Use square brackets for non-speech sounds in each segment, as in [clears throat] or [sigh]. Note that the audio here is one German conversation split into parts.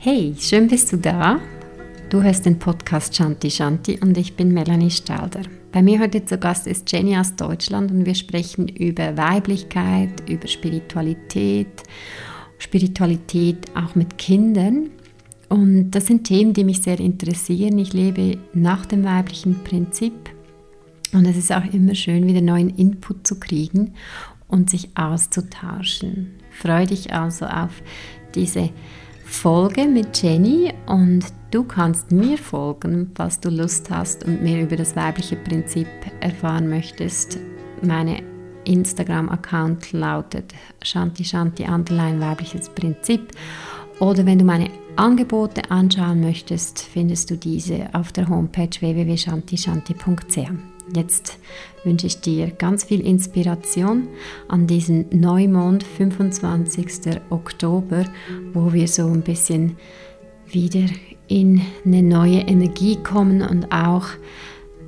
Hey, schön bist du da. Du hörst den Podcast Shanti Shanti und ich bin Melanie Stalder. Bei mir heute zu Gast ist Jenny aus Deutschland und wir sprechen über Weiblichkeit, über Spiritualität, Spiritualität auch mit Kindern. Und das sind Themen, die mich sehr interessieren. Ich lebe nach dem weiblichen Prinzip und es ist auch immer schön, wieder neuen Input zu kriegen und sich auszutauschen. Freue dich also auf diese Folge mit Jenny und du kannst mir folgen, falls du Lust hast und mehr über das weibliche Prinzip erfahren möchtest. Meine Instagram-Account lautet Shanti Shanti Underline weibliches Prinzip. Oder wenn du meine Angebote anschauen möchtest, findest du diese auf der Homepage www.shantishanti.ch. Jetzt wünsche ich dir ganz viel Inspiration an diesen Neumond, 25. Oktober, wo wir so ein bisschen wieder in eine neue Energie kommen und auch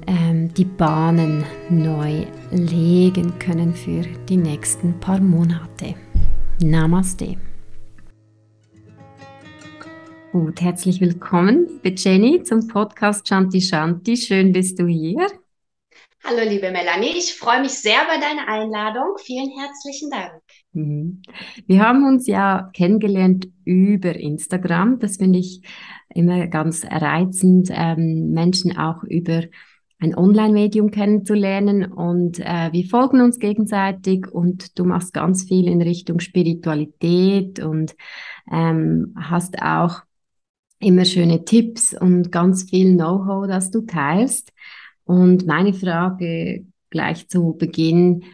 ähm, die Bahnen neu legen können für die nächsten paar Monate. Namaste. Gut, herzlich willkommen, Jenny, zum Podcast Shanti Shanti. Schön bist du hier. Hallo, liebe Melanie. Ich freue mich sehr über deine Einladung. Vielen herzlichen Dank. Mhm. Wir haben uns ja kennengelernt über Instagram. Das finde ich immer ganz reizend, ähm, Menschen auch über ein Online-Medium kennenzulernen. Und äh, wir folgen uns gegenseitig und du machst ganz viel in Richtung Spiritualität und ähm, hast auch immer schöne Tipps und ganz viel Know-how, das du teilst. Und meine Frage gleich zu Beginn,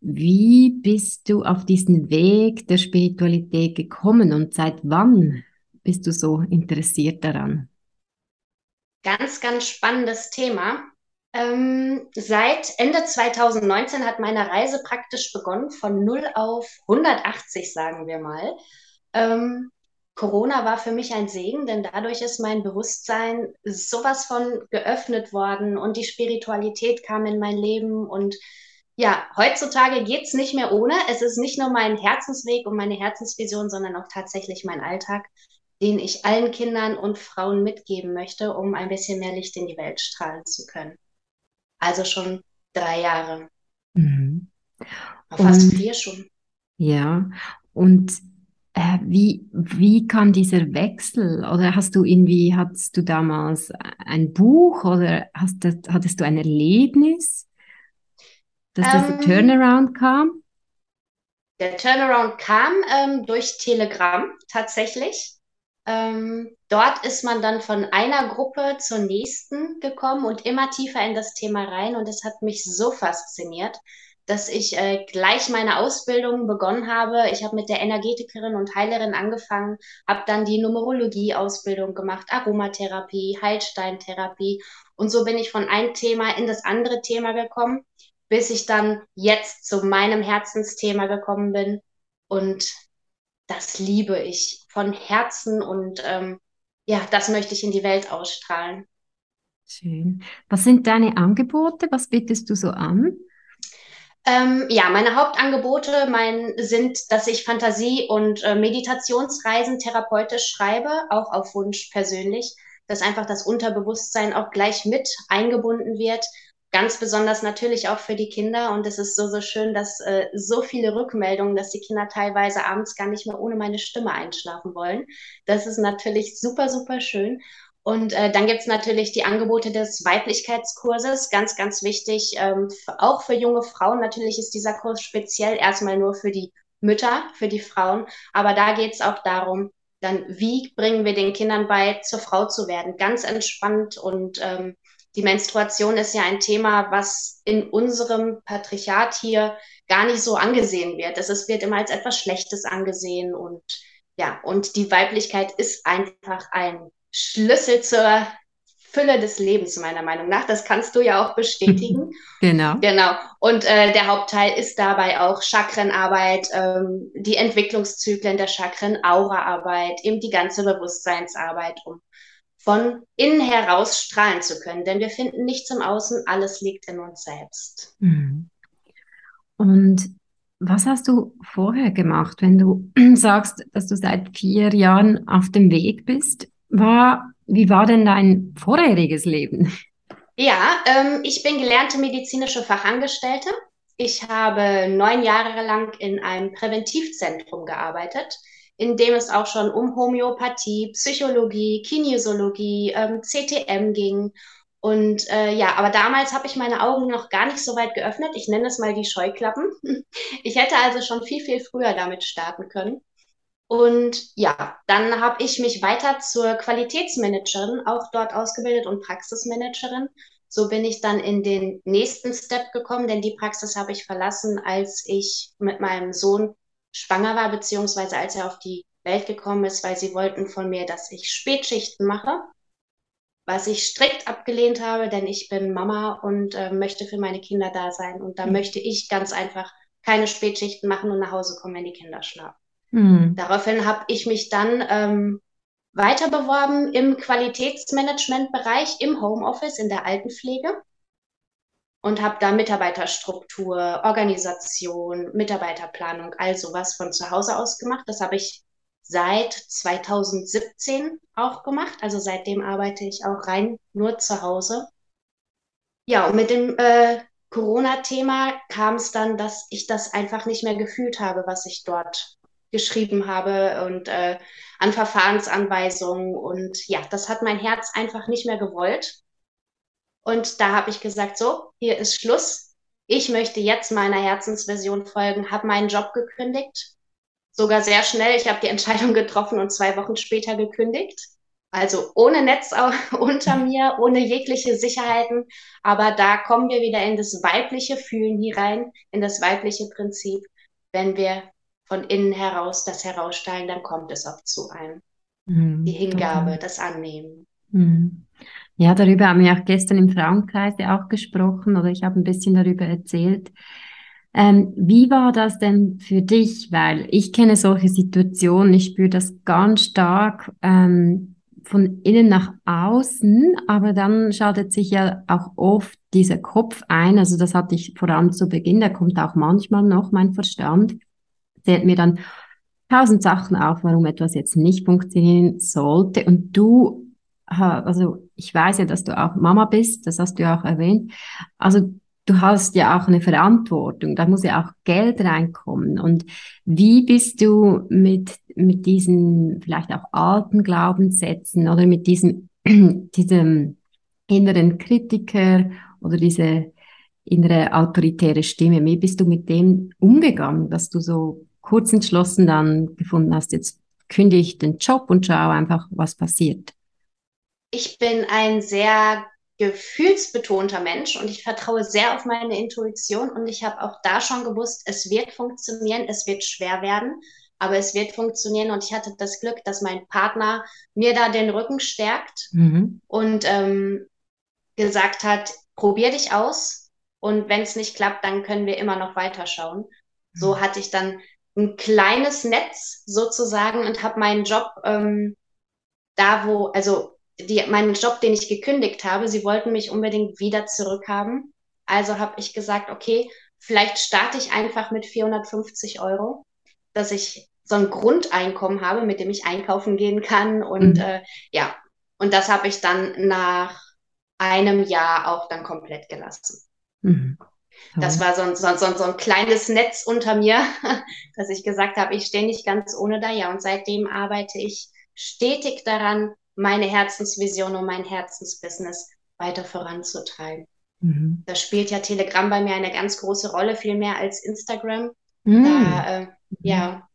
wie bist du auf diesen Weg der Spiritualität gekommen und seit wann bist du so interessiert daran? Ganz, ganz spannendes Thema. Ähm, seit Ende 2019 hat meine Reise praktisch begonnen, von 0 auf 180, sagen wir mal. Ähm, Corona war für mich ein Segen, denn dadurch ist mein Bewusstsein sowas von geöffnet worden und die Spiritualität kam in mein Leben. Und ja, heutzutage geht es nicht mehr ohne. Es ist nicht nur mein Herzensweg und meine Herzensvision, sondern auch tatsächlich mein Alltag, den ich allen Kindern und Frauen mitgeben möchte, um ein bisschen mehr Licht in die Welt strahlen zu können. Also schon drei Jahre. Mhm. Fast vier schon. Ja, und äh, wie, wie kann dieser Wechsel, oder hast du irgendwie, hattest du damals ein Buch oder hast, hattest du ein Erlebnis, dass ähm, dieser Turnaround kam? Der Turnaround kam ähm, durch Telegram tatsächlich. Ähm, dort ist man dann von einer Gruppe zur nächsten gekommen und immer tiefer in das Thema rein und es hat mich so fasziniert, dass ich äh, gleich meine Ausbildung begonnen habe. Ich habe mit der Energetikerin und Heilerin angefangen, habe dann die Numerologie-Ausbildung gemacht, Aromatherapie, Heilsteintherapie. Und so bin ich von einem Thema in das andere Thema gekommen, bis ich dann jetzt zu meinem Herzensthema gekommen bin. Und das liebe ich von Herzen und ähm, ja, das möchte ich in die Welt ausstrahlen. Schön. Was sind deine Angebote? Was bietest du so an? Ähm, ja, meine Hauptangebote mein, sind, dass ich Fantasie- und äh, Meditationsreisen therapeutisch schreibe, auch auf Wunsch persönlich, dass einfach das Unterbewusstsein auch gleich mit eingebunden wird. Ganz besonders natürlich auch für die Kinder. Und es ist so, so schön, dass äh, so viele Rückmeldungen, dass die Kinder teilweise abends gar nicht mehr ohne meine Stimme einschlafen wollen. Das ist natürlich super, super schön. Und äh, dann gibt's natürlich die Angebote des Weiblichkeitskurses, ganz, ganz wichtig, ähm, auch für junge Frauen. Natürlich ist dieser Kurs speziell erstmal nur für die Mütter, für die Frauen, aber da geht's auch darum, dann, wie bringen wir den Kindern bei, zur Frau zu werden, ganz entspannt. Und ähm, die Menstruation ist ja ein Thema, was in unserem Patriarchat hier gar nicht so angesehen wird. Es ist, wird immer als etwas Schlechtes angesehen und ja, und die Weiblichkeit ist einfach ein Schlüssel zur Fülle des Lebens, meiner Meinung nach. Das kannst du ja auch bestätigen. [laughs] genau. Genau. Und äh, der Hauptteil ist dabei auch Chakrenarbeit, ähm, die Entwicklungszyklen der Chakren, Auraarbeit, eben die ganze Bewusstseinsarbeit, um von innen heraus strahlen zu können. Denn wir finden nichts im Außen, alles liegt in uns selbst. Mhm. Und was hast du vorher gemacht, wenn du [clears throat] sagst, dass du seit vier Jahren auf dem Weg bist? War, wie war denn dein vorheriges Leben? Ja, ähm, ich bin gelernte medizinische Fachangestellte. Ich habe neun Jahre lang in einem Präventivzentrum gearbeitet, in dem es auch schon um Homöopathie, Psychologie, Kinesiologie, ähm, CTM ging und äh, ja, aber damals habe ich meine Augen noch gar nicht so weit geöffnet. Ich nenne es mal die Scheuklappen. [laughs] Ich hätte also schon viel, viel früher damit starten können. Und ja, dann habe ich mich weiter zur Qualitätsmanagerin auch dort ausgebildet und Praxismanagerin. So bin ich dann in den nächsten Step gekommen, denn die Praxis habe ich verlassen, als ich mit meinem Sohn schwanger war, beziehungsweise als er auf die Welt gekommen ist, weil sie wollten von mir, dass ich Spätschichten mache was ich strikt abgelehnt habe, denn ich bin Mama und äh, möchte für meine Kinder da sein. Und da mhm. möchte ich ganz einfach keine Spätschichten machen und nach Hause kommen, wenn die Kinder schlafen. Mhm. Daraufhin habe ich mich dann ähm, weiter beworben im Qualitätsmanagementbereich, im Homeoffice, in der Altenpflege und habe da Mitarbeiterstruktur, Organisation, Mitarbeiterplanung, all sowas von zu Hause aus gemacht. Das habe ich seit 2017 auch gemacht. Also seitdem arbeite ich auch rein nur zu Hause. Ja, und mit dem äh, Corona-Thema kam es dann, dass ich das einfach nicht mehr gefühlt habe, was ich dort geschrieben habe und äh, an Verfahrensanweisungen. Und ja, das hat mein Herz einfach nicht mehr gewollt. Und da habe ich gesagt, so, hier ist Schluss. Ich möchte jetzt meiner Herzensversion folgen, habe meinen Job gekündigt, sogar sehr schnell. Ich habe die Entscheidung getroffen und zwei Wochen später gekündigt. Also ohne Netz [laughs] unter mir, ohne jegliche Sicherheiten. Aber da kommen wir wieder in das weibliche Fühlen hier rein, in das weibliche Prinzip. Wenn wir von innen heraus das heraussteigen, dann kommt es auch zu einem. Mhm, die Hingabe, das Annehmen. Mhm. Ja, darüber haben wir auch gestern im Frauenkreis auch gesprochen oder ich habe ein bisschen darüber erzählt, ähm, wie war das denn für dich? Weil ich kenne solche Situationen, ich spüre das ganz stark ähm, von innen nach außen, aber dann schaltet sich ja auch oft dieser Kopf ein. Also das hatte ich vor allem zu Beginn, da kommt auch manchmal noch mein Verstand, zählt mir dann tausend Sachen auf, warum etwas jetzt nicht funktionieren sollte. Und du, also ich weiß ja, dass du auch Mama bist, das hast du ja auch erwähnt. Also du hast ja auch eine Verantwortung, da muss ja auch Geld reinkommen. Und wie bist du mit, mit diesen vielleicht auch alten Glaubenssätzen oder mit diesem, [clears throat] diesem inneren Kritiker oder diese innere autoritäre Stimme, wie bist du mit dem umgegangen, dass du so kurz entschlossen dann gefunden hast, jetzt kündige ich den Job und schaue einfach, was passiert? Ich bin ein sehr gefühlsbetonter Mensch und ich vertraue sehr auf meine Intuition und ich habe auch da schon gewusst, es wird funktionieren, es wird schwer werden, aber es wird funktionieren und ich hatte das Glück, dass mein Partner mir da den Rücken stärkt mhm. und ähm, gesagt hat, probier dich aus und wenn es nicht klappt, dann können wir immer noch weiterschauen. So mhm. hatte ich dann ein kleines Netz sozusagen und habe meinen Job ähm, da, wo, also die, meinen Job, den ich gekündigt habe, sie wollten mich unbedingt wieder zurückhaben. Also habe ich gesagt, okay, vielleicht starte ich einfach mit 450 Euro, dass ich so ein Grundeinkommen habe, mit dem ich einkaufen gehen kann. Und mhm. äh, ja, und das habe ich dann nach einem Jahr auch dann komplett gelassen. Mhm. Das war so ein, so, so, so ein kleines Netz unter mir, [laughs] dass ich gesagt habe, ich stehe nicht ganz ohne da. Ja, und seitdem arbeite ich stetig daran, meine Herzensvision und mein Herzensbusiness weiter voranzutreiben. Mhm. Da spielt ja Telegram bei mir eine ganz große Rolle, viel mehr als Instagram. Mhm. Da, äh, ja,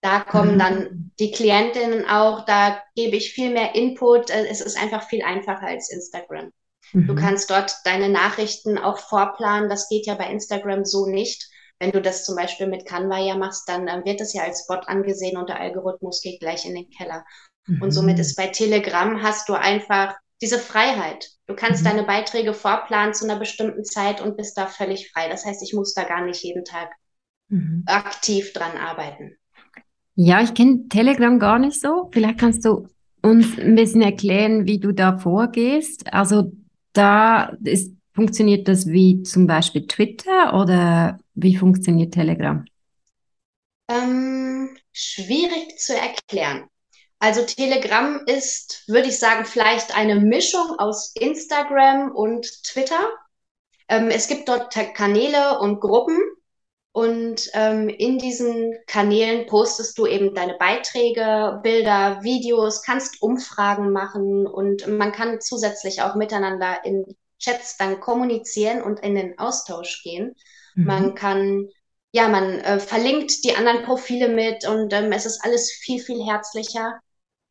da kommen mhm. dann die Klientinnen auch, da gebe ich viel mehr Input. Äh, es ist einfach viel einfacher als Instagram. Mhm. Du kannst dort deine Nachrichten auch vorplanen. Das geht ja bei Instagram so nicht. Wenn du das zum Beispiel mit Canva ja machst, dann äh, wird das ja als Bot angesehen und der Algorithmus geht gleich in den Keller. Mhm. Und somit ist bei Telegram hast du einfach diese Freiheit. Du kannst mhm. deine Beiträge vorplanen zu einer bestimmten Zeit und bist da völlig frei. Das heißt, ich muss da gar nicht jeden Tag mhm. aktiv dran arbeiten. Ja, ich kenne Telegram gar nicht so. Vielleicht kannst du uns ein bisschen erklären, wie du da vorgehst. Also da ist, funktioniert das wie zum Beispiel Twitter oder wie funktioniert Telegram? Ähm, schwierig zu erklären. Also Telegram ist, würde ich sagen, vielleicht eine Mischung aus Instagram und Twitter. Ähm, es gibt dort Kanäle und Gruppen und ähm, in diesen Kanälen postest du eben deine Beiträge, Bilder, Videos, kannst Umfragen machen und man kann zusätzlich auch miteinander in Chats dann kommunizieren und in den Austausch gehen. Mhm. Man kann, ja, man äh, verlinkt die anderen Profile mit und ähm, es ist alles viel, viel herzlicher,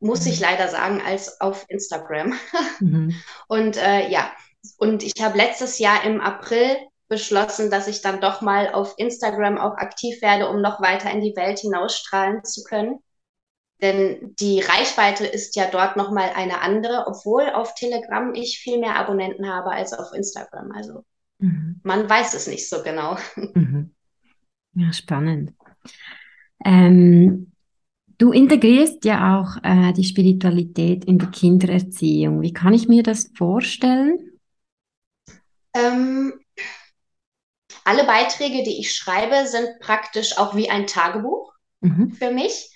muss mhm. ich leider sagen, als auf Instagram. [laughs] mhm. Und äh, ja, und ich habe letztes Jahr im April beschlossen, dass ich dann doch mal auf Instagram auch aktiv werde, um noch weiter in die Welt hinausstrahlen zu können. Denn die Reichweite ist ja dort nochmal eine andere, obwohl auf Telegram ich viel mehr Abonnenten habe als auf Instagram. Also mhm. man weiß es nicht so genau. [laughs] Mhm. Ja, spannend. Ähm, du integrierst ja auch äh, die Spiritualität in die Kindererziehung. Wie kann ich mir das vorstellen? Ähm, alle Beiträge, die ich schreibe, sind praktisch auch wie ein Tagebuch mhm. für mich.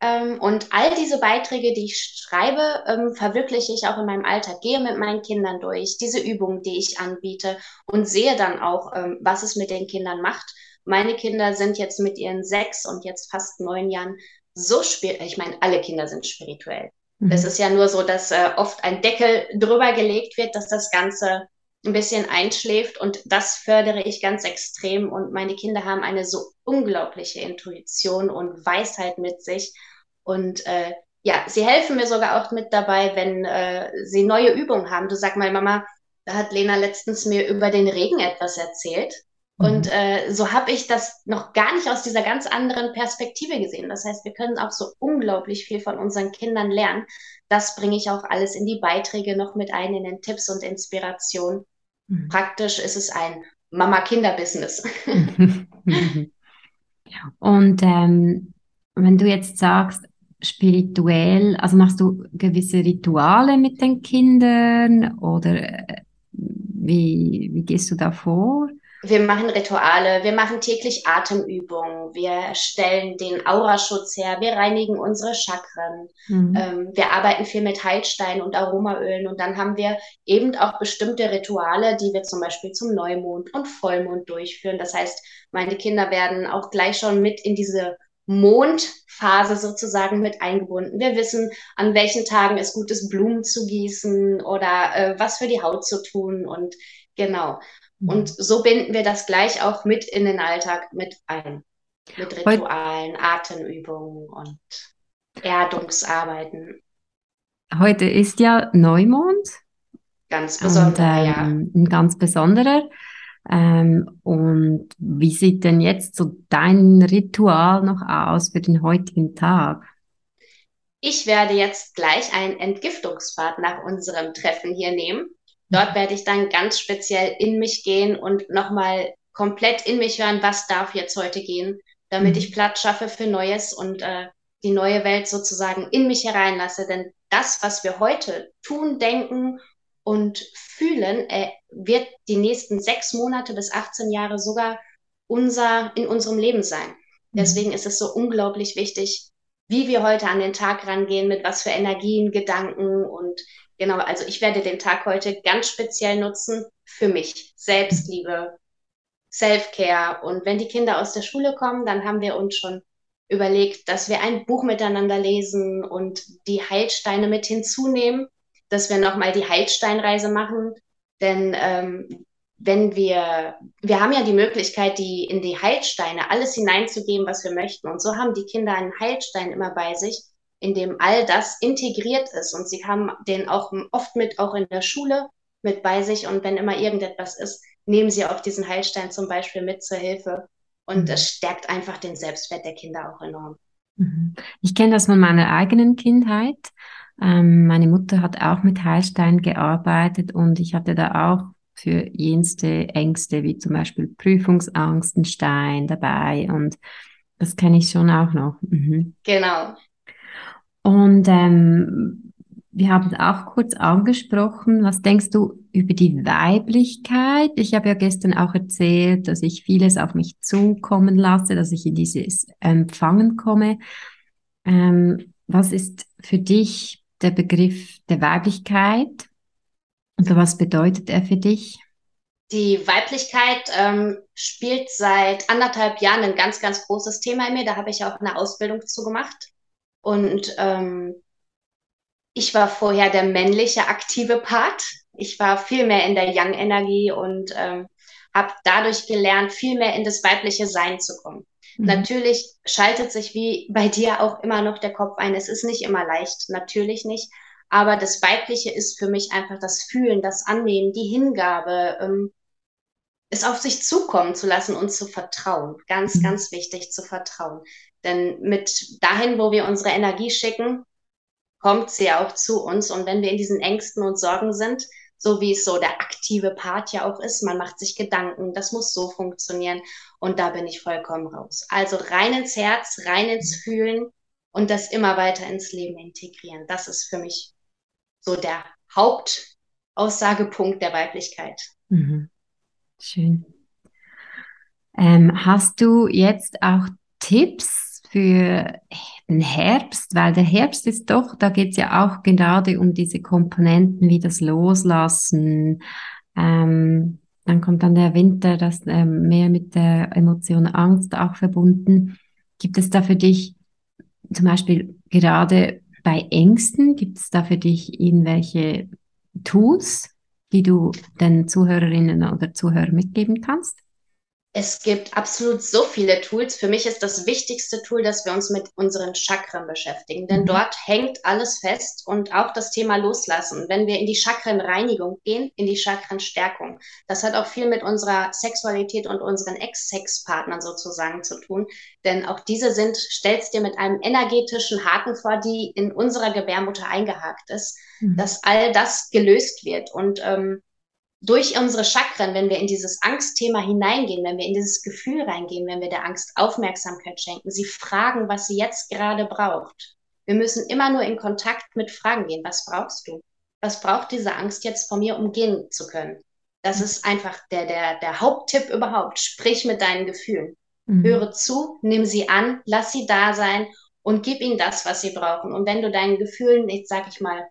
Ähm, und all diese Beiträge, die ich schreibe, ähm, verwirkliche ich auch in meinem Alltag, gehe mit meinen Kindern durch, diese Übungen, die ich anbiete und sehe dann auch, ähm, was es mit den Kindern macht. Meine Kinder sind jetzt mit ihren sechs und jetzt fast neun Jahren so spirituell. Ich meine, alle Kinder sind spirituell. Mhm. Es ist ja nur so, dass äh, oft ein Deckel drüber gelegt wird, dass das Ganze ein bisschen einschläft und das fördere ich ganz extrem und meine Kinder haben eine so unglaubliche Intuition und Weisheit mit sich und äh, ja, sie helfen mir sogar auch mit dabei, wenn äh, sie neue Übungen haben. Du sag mal, Mama, da hat Lena letztens mir über den Regen etwas erzählt. Mhm. Und äh, so habe ich das noch gar nicht aus dieser ganz anderen Perspektive gesehen. Das heißt, wir können auch so unglaublich viel von unseren Kindern lernen. Das bringe ich auch alles in die Beiträge noch mit ein, in den Tipps und Inspirationen. Mhm. Praktisch ist es ein Mama-Kinder-Business. [laughs] Und ähm, wenn du jetzt sagst, spirituell, also machst du gewisse Rituale mit den Kindern oder äh, wie, wie gehst du da vor? Wir machen Rituale, wir machen täglich Atemübungen, wir stellen den Auraschutz her, wir reinigen unsere Chakren, mhm. ähm, wir arbeiten viel mit Heilsteinen und Aromaölen und dann haben wir eben auch bestimmte Rituale, die wir zum Beispiel zum Neumond und Vollmond durchführen. Das heißt, meine Kinder werden auch gleich schon mit in diese Mondphase sozusagen mit eingebunden. Wir wissen, an welchen Tagen es gut ist, Blumen zu gießen oder äh, was für die Haut zu tun und genau. Und mhm. so binden wir das gleich auch mit in den Alltag mit ein. Mit Ritualen, Atemübungen und Erdungsarbeiten. Heute ist ja Neumond. Ganz besonderer, und, ähm, ja. Ein ganz besonderer. Ähm, und wie sieht denn jetzt so dein Ritual noch aus für den heutigen Tag? Ich werde jetzt gleich ein Entgiftungsbad nach unserem Treffen hier nehmen. Dort werde ich dann ganz speziell in mich gehen und nochmal komplett in mich hören, was darf jetzt heute gehen, damit mhm. ich Platz schaffe für Neues und äh, die neue Welt sozusagen in mich hereinlasse. Denn das, was wir heute tun, denken und fühlen, äh, wird die nächsten sechs Monate bis 18 Jahre sogar unser, in unserem Leben sein. Mhm. Deswegen ist es so unglaublich wichtig, wie wir heute an den Tag rangehen, mit was für Energien, Gedanken und Genau, also ich werde den Tag heute ganz speziell nutzen für mich. Selbstliebe, Self-Care. Und wenn die Kinder aus der Schule kommen, dann haben wir uns schon überlegt, dass wir ein Buch miteinander lesen und die Heilsteine mit hinzunehmen, dass wir nochmal die Heilsteinreise machen. Denn ähm, wenn wir, wir haben ja die Möglichkeit, die in die Heilsteine alles hineinzugeben, was wir möchten. Und so haben die Kinder einen Heilstein immer bei sich in dem all das integriert ist. Und sie haben den auch oft mit, auch in der Schule mit bei sich. Und wenn immer irgendetwas ist, nehmen sie auch diesen Heilstein zum Beispiel mit zur Hilfe. Und mhm. es stärkt einfach den Selbstwert der Kinder auch enorm. Mhm. Ich kenne das von meiner eigenen Kindheit. Ähm, meine Mutter hat auch mit Heilstein gearbeitet und ich hatte da auch für jenste Ängste, wie zum Beispiel Prüfungsangst, einen Stein dabei und das kenne ich schon auch noch. Mhm. Genau. Und ähm, wir haben auch kurz angesprochen, was denkst du, über die Weiblichkeit. Ich habe ja gestern auch erzählt, dass ich vieles auf mich zukommen lasse, dass ich in dieses Empfangen komme. Ähm, was ist für dich der Begriff der Weiblichkeit? Und was bedeutet er für dich? Die Weiblichkeit ähm, spielt seit anderthalb Jahren ein ganz, ganz großes Thema in mir. Da habe ich auch eine Ausbildung zu gemacht. Und ähm, ich war vorher der männliche aktive Part. Ich war viel mehr in der Young-Energie und ähm, habe dadurch gelernt, viel mehr in das weibliche Sein zu kommen. Mhm. Natürlich schaltet sich wie bei dir auch immer noch der Kopf ein. Es ist nicht immer leicht, natürlich nicht. Aber das Weibliche ist für mich einfach das Fühlen, das Annehmen, die Hingabe, ähm, es auf sich zukommen zu lassen und zu vertrauen. Ganz, mhm. ganz wichtig zu vertrauen. Denn mit dahin, wo wir unsere Energie schicken, kommt sie auch zu uns. Und wenn wir in diesen Ängsten und Sorgen sind, so wie es so der aktive Part ja auch ist, man macht sich Gedanken, das muss so funktionieren. Und da bin ich vollkommen raus. Also rein ins Herz, rein ins Fühlen und das immer weiter ins Leben integrieren. Das ist für mich so der Hauptaussagepunkt der Weiblichkeit. Mhm. Schön. Ähm, hast du jetzt auch Tipps für den Herbst? Weil der Herbst ist doch, da geht es ja auch gerade um diese Komponenten wie das Loslassen. Ähm, dann kommt dann der Winter, das ähm, mehr mit der Emotion Angst auch verbunden. Gibt es da für dich zum Beispiel gerade bei Ängsten, gibt es da für dich irgendwelche Tools, die du den Zuhörerinnen oder Zuhörern mitgeben kannst? Es gibt absolut so viele Tools. Für mich ist das wichtigste Tool, dass wir uns mit unseren Chakren beschäftigen. Denn mhm. dort hängt alles fest und auch das Thema Loslassen. Wenn wir in die Chakrenreinigung gehen, in die Chakrenstärkung, das hat auch viel mit unserer Sexualität und unseren Ex-Sex-Partnern sozusagen zu tun. Denn auch diese sind, stellst dir mit einem energetischen Haken vor, die in unserer Gebärmutter eingehakt ist, mhm. dass all das gelöst wird. Und ähm, durch unsere Chakren, wenn wir in dieses Angstthema hineingehen, wenn wir in dieses Gefühl reingehen, wenn wir der Angst Aufmerksamkeit schenken, sie fragen, was sie jetzt gerade braucht. Wir müssen immer nur in Kontakt mit Fragen gehen. Was brauchst du? Was braucht diese Angst jetzt von mir, um gehen zu können? Das ist einfach der, der, der Haupttipp überhaupt. Sprich mit deinen Gefühlen. Mhm. Höre zu, nimm sie an, lass sie da sein und gib ihnen das, was sie brauchen. Und wenn du deinen Gefühlen, jetzt sag ich mal,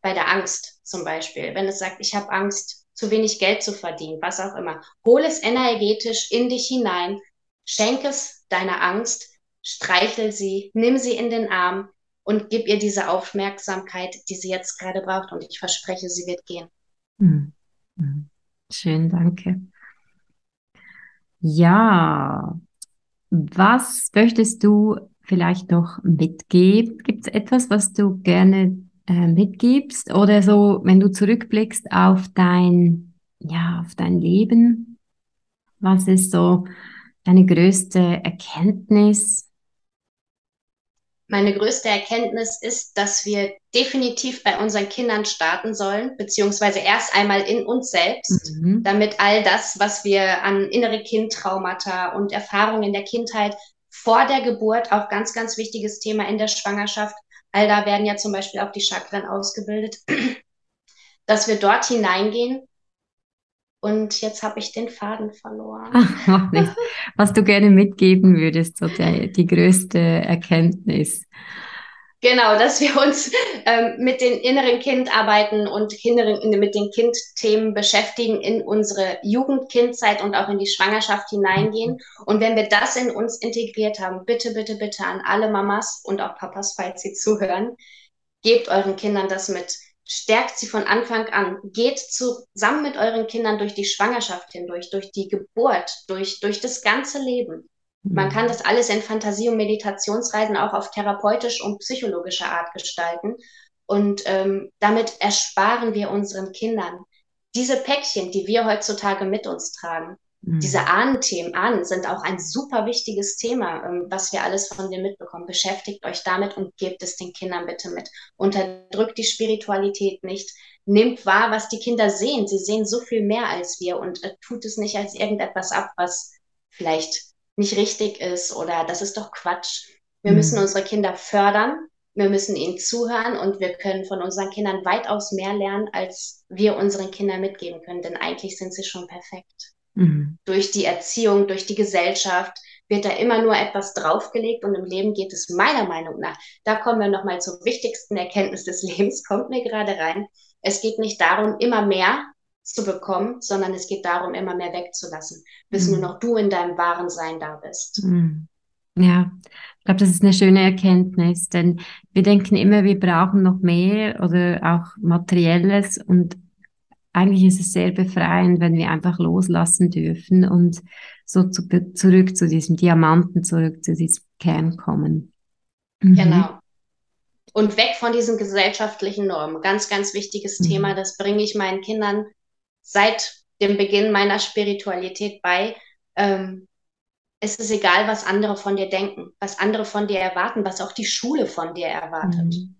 bei der Angst zum Beispiel, wenn es sagt, ich habe Angst, zu wenig Geld zu verdienen, was auch immer. Hol es energetisch in dich hinein, schenk es deiner Angst, streichel sie, nimm sie in den Arm und gib ihr diese Aufmerksamkeit, die sie jetzt gerade braucht. Und ich verspreche, sie wird gehen. Hm. hm. Schön, danke. Ja, was möchtest du vielleicht noch mitgeben? Gibt es etwas, was du gerne äh, mitgibst oder so, wenn du zurückblickst auf dein, ja, auf dein Leben, was ist so deine größte Erkenntnis? Meine größte Erkenntnis ist, dass wir definitiv bei unseren Kindern starten sollen, beziehungsweise erst einmal in uns selbst, mhm. damit all das, was wir an innere Kindtraumata und Erfahrungen in der Kindheit vor der Geburt, auch ganz, ganz wichtiges Thema in der Schwangerschaft, All da werden ja zum Beispiel auch die Chakren ausgebildet, [clears throat] dass wir dort hineingehen. Und jetzt habe ich den Faden verloren. Ach, [laughs] Was du gerne mitgeben würdest, so der, die größte Erkenntnis. Genau, dass wir uns ähm, mit den inneren Kind arbeiten und inneren, mit den Kindthemen beschäftigen in unsere Jugendkindzeit und auch in die Schwangerschaft hineingehen. Und wenn wir das in uns integriert haben, bitte, bitte, bitte an alle Mamas und auch Papas, falls sie zuhören, gebt euren Kindern das mit. Stärkt sie von Anfang an. Geht zusammen mit euren Kindern durch die Schwangerschaft hindurch, durch die Geburt, durch, durch das ganze Leben. Man kann mhm. das alles in Fantasie- und Meditationsreisen auch auf therapeutisch und psychologische Art gestalten. Und ähm, damit ersparen wir unseren Kindern diese Päckchen, die wir heutzutage mit uns tragen. Mhm. Diese Ahnenthemen, Ahnen sind auch ein super wichtiges Thema, ähm, was wir alles von dir mitbekommen. Beschäftigt euch damit und gebt es den Kindern bitte mit. Unterdrückt die Spiritualität nicht. Nehmt wahr, was die Kinder sehen. Sie sehen so viel mehr als wir und äh, tut es nicht als irgendetwas ab, was vielleicht nicht richtig ist oder das ist doch Quatsch. Wir mhm. müssen unsere Kinder fördern, Wir müssen ihnen zuhören und wir können von unseren Kindern weitaus mehr lernen, als wir unseren Kindern mitgeben können, denn eigentlich sind sie schon perfekt. Mhm. Durch die Erziehung, durch die Gesellschaft wird da immer nur etwas draufgelegt und im Leben geht es meiner Meinung nach, da kommen wir nochmal zur wichtigsten Erkenntnis des [laughs] Lebens, kommt mir gerade rein. Es geht nicht darum, immer mehr zu bekommen, sondern es geht darum, immer mehr wegzulassen, bis mhm. nur noch du in deinem wahren Sein da bist. Mhm. Ja, ich glaube, das ist eine schöne Erkenntnis, denn wir denken immer, wir brauchen noch mehr oder auch Materielles und eigentlich ist es sehr befreiend, wenn wir einfach loslassen dürfen und so zu, zurück zu diesem Diamanten, zurück zu diesem Kern kommen. Mhm. Genau. Und weg von diesen gesellschaftlichen Normen. Ganz, ganz wichtiges mhm. Thema. Das bringe ich meinen Kindern seit dem Beginn meiner Spiritualität bei. Ähm, es ist egal, was andere von dir denken, was andere von dir erwarten, was auch die Schule von dir erwartet. Mhm.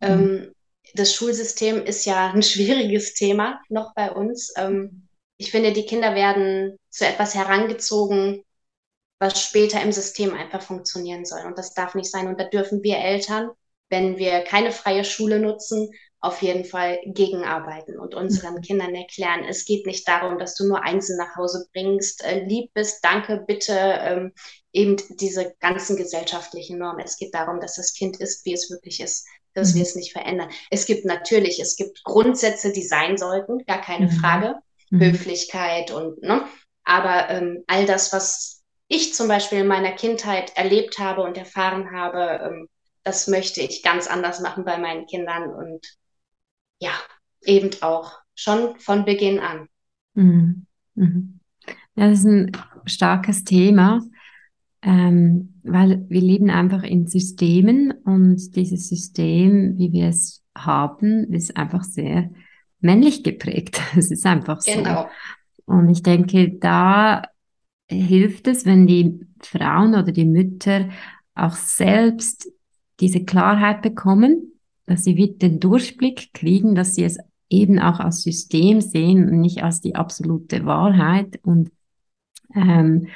Ähm, das Schulsystem ist ja ein [laughs] schwieriges Thema noch bei uns. Ähm, ich finde, die Kinder werden zu etwas herangezogen, was später im System einfach funktionieren soll. Und das darf nicht sein. Und da dürfen wir Eltern, wenn wir keine freie Schule nutzen, auf jeden Fall gegenarbeiten und unseren mhm. Kindern erklären, es geht nicht darum, dass du nur Einzeln nach Hause bringst, äh, lieb bist, danke, bitte, ähm, eben diese ganzen gesellschaftlichen Normen. Es geht darum, dass das Kind ist, wie es wirklich ist, dass mhm. wir es nicht verändern. Es gibt natürlich, es gibt Grundsätze, die sein sollten, gar keine mhm. Frage, mhm. Höflichkeit und, ne, aber ähm, all das, was ich zum Beispiel in meiner Kindheit erlebt habe und erfahren habe, ähm, das möchte ich ganz anders machen bei meinen Kindern und ja, eben auch schon von Beginn an. Mhm. Mhm. Ja, das ist ein starkes Thema, ähm, weil wir leben einfach in Systemen und dieses System, wie wir es haben, ist einfach sehr männlich geprägt. [laughs] Es ist einfach so. Genau. Und ich denke, da hilft es, wenn die Frauen oder die Mütter auch selbst diese Klarheit bekommen, dass sie wieder den Durchblick kriegen, dass sie es eben auch als System sehen und nicht als die absolute Wahrheit und ähm,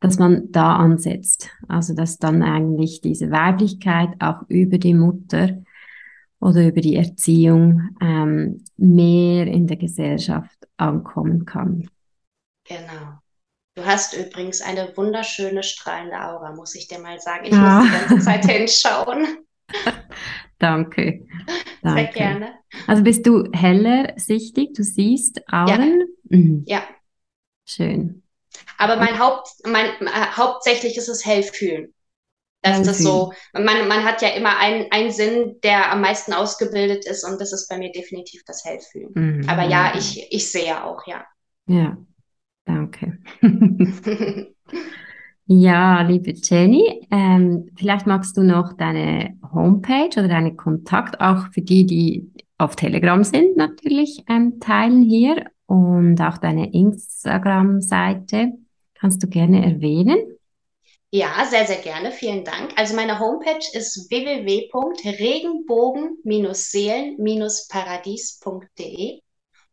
dass man da ansetzt. Also dass dann eigentlich diese Weiblichkeit auch über die Mutter oder über die Erziehung ähm, mehr in der Gesellschaft ankommen kann. Genau. Du hast übrigens eine wunderschöne strahlende Aura, muss ich dir mal sagen. Ich ja. muss die ganze Zeit [laughs] hinschauen. Danke. Danke. Sehr gerne. Also bist du heller sichtig, du siehst Augen? Ja. Mhm. ja. Schön. Aber mein Haupt, mein, äh, hauptsächlich ist es hellfühlen. Das ist so, man, man hat ja immer einen, einen Sinn, der am meisten ausgebildet ist und das ist bei mir definitiv das Hellfühlen. Mhm. Aber ja, ich, ich sehe auch, ja. Ja, danke. [laughs] [laughs] Ja, liebe Jenny, ähm, vielleicht magst du noch deine Homepage oder deinen Kontakt auch für die, die auf Telegram sind, natürlich ähm, teilen hier und auch deine Instagram-Seite. Kannst du gerne erwähnen? Ja, sehr, sehr gerne. Vielen Dank. Also meine Homepage ist www.regenbogen-seelen-paradies.de.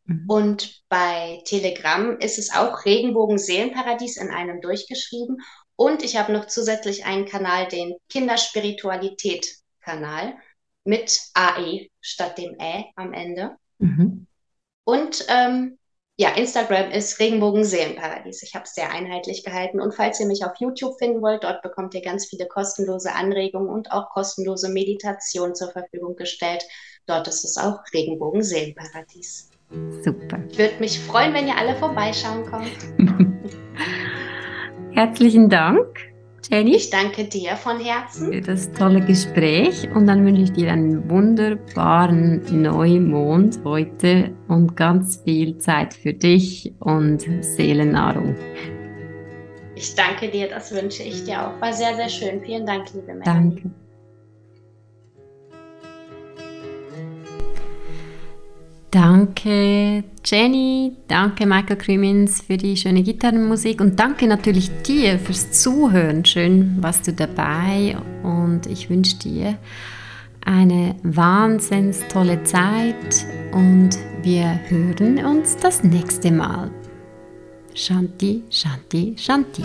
Mhm. Und bei Telegram ist es auch Regenbogen Seelenparadies in einem durchgeschrieben. Und ich habe noch zusätzlich einen Kanal, den Kinderspiritualität-Kanal mit AE statt dem Ä am Ende. Mhm. Und ähm, ja, Instagram ist Regenbogen-Seelenparadies. Ich habe es sehr einheitlich gehalten. Und falls ihr mich auf YouTube finden wollt, dort bekommt ihr ganz viele kostenlose Anregungen und auch kostenlose Meditation zur Verfügung gestellt. Dort ist es auch Regenbogen-Seelenparadies. Super. Ich würde mich freuen, wenn ihr alle vorbeischauen kommt. [laughs] Herzlichen Dank, Jenny. Ich danke dir von Herzen. Für das tolle Gespräch und dann wünsche ich dir einen wunderbaren Neumond heute und ganz viel Zeit für dich und Seelennahrung. Ich danke dir, das wünsche ich dir auch. War sehr, sehr schön. Vielen Dank, liebe Melanie. Danke. Danke Jenny, danke Michael Crimmins für die schöne Gitarrenmusik und danke natürlich dir fürs Zuhören. Schön warst du dabei und ich wünsche dir eine wahnsinns tolle Zeit und wir hören uns das nächste Mal. Shanti, Shanti, Shanti.